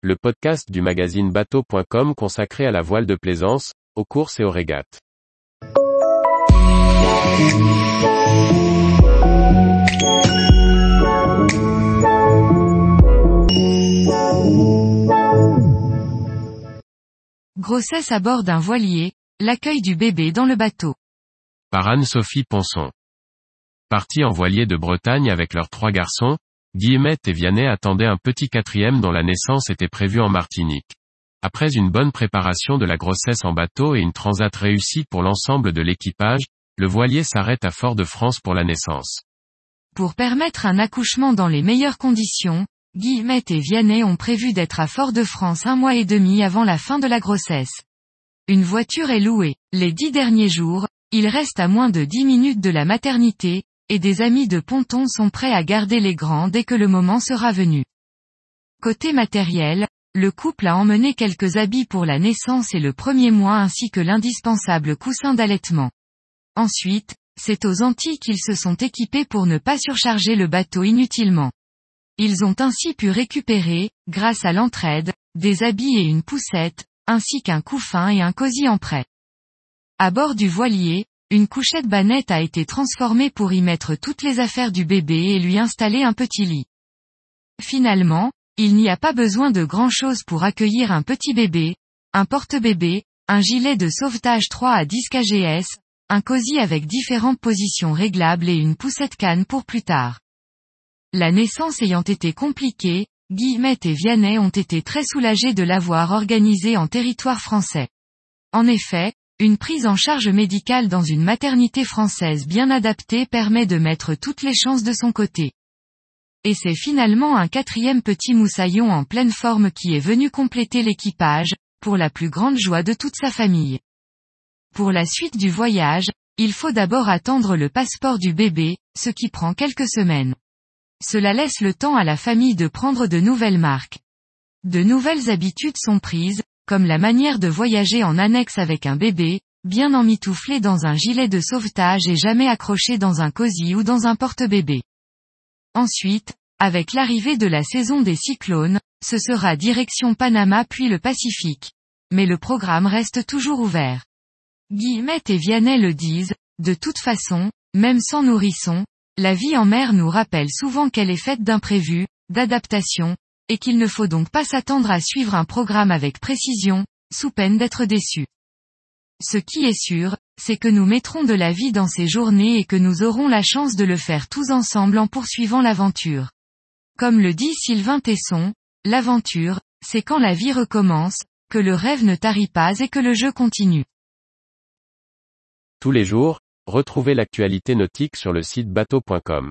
le podcast du magazine bateau.com consacré à la voile de plaisance, aux courses et aux régates. Grossesse à bord d'un voilier, l'accueil du bébé dans le bateau. Par Anne-Sophie Ponson. Partis en voilier de Bretagne avec leurs trois garçons, Guillemette et Vianney attendaient un petit quatrième dont la naissance était prévue en Martinique. Après une bonne préparation de la grossesse en bateau et une transat réussie pour l'ensemble de l'équipage, le voilier s'arrête à Fort-de-France pour la naissance. Pour permettre un accouchement dans les meilleures conditions, Guillemette et Vianney ont prévu d'être à Fort-de-France un mois et demi avant la fin de la grossesse. Une voiture est louée. Les dix derniers jours, il reste à moins de dix minutes de la maternité, et des amis de ponton sont prêts à garder les grands dès que le moment sera venu. Côté matériel, le couple a emmené quelques habits pour la naissance et le premier mois ainsi que l'indispensable coussin d'allaitement. Ensuite, c'est aux Antilles qu'ils se sont équipés pour ne pas surcharger le bateau inutilement. Ils ont ainsi pu récupérer, grâce à l'entraide, des habits et une poussette, ainsi qu'un couffin et un cosy en prêt. À bord du voilier, une couchette banette a été transformée pour y mettre toutes les affaires du bébé et lui installer un petit lit. Finalement, il n'y a pas besoin de grand chose pour accueillir un petit bébé, un porte-bébé, un gilet de sauvetage 3 à 10 kgs, un cosy avec différentes positions réglables et une poussette canne pour plus tard. La naissance ayant été compliquée, Guillemette et Vianney ont été très soulagés de l'avoir organisée en territoire français. En effet, une prise en charge médicale dans une maternité française bien adaptée permet de mettre toutes les chances de son côté. Et c'est finalement un quatrième petit moussaillon en pleine forme qui est venu compléter l'équipage, pour la plus grande joie de toute sa famille. Pour la suite du voyage, il faut d'abord attendre le passeport du bébé, ce qui prend quelques semaines. Cela laisse le temps à la famille de prendre de nouvelles marques. De nouvelles habitudes sont prises, comme la manière de voyager en annexe avec un bébé, bien emmitouflé dans un gilet de sauvetage et jamais accroché dans un cosy ou dans un porte-bébé. Ensuite, avec l'arrivée de la saison des cyclones, ce sera direction Panama puis le Pacifique. Mais le programme reste toujours ouvert. Guillemette et Vianney le disent, de toute façon, même sans nourrisson, la vie en mer nous rappelle souvent qu'elle est faite d'imprévus, d'adaptations, et qu'il ne faut donc pas s'attendre à suivre un programme avec précision, sous peine d'être déçu. Ce qui est sûr, c'est que nous mettrons de la vie dans ces journées et que nous aurons la chance de le faire tous ensemble en poursuivant l'aventure. Comme le dit Sylvain Tesson, l'aventure, c'est quand la vie recommence, que le rêve ne tarit pas et que le jeu continue. Tous les jours, retrouvez l'actualité nautique sur le site bateau.com.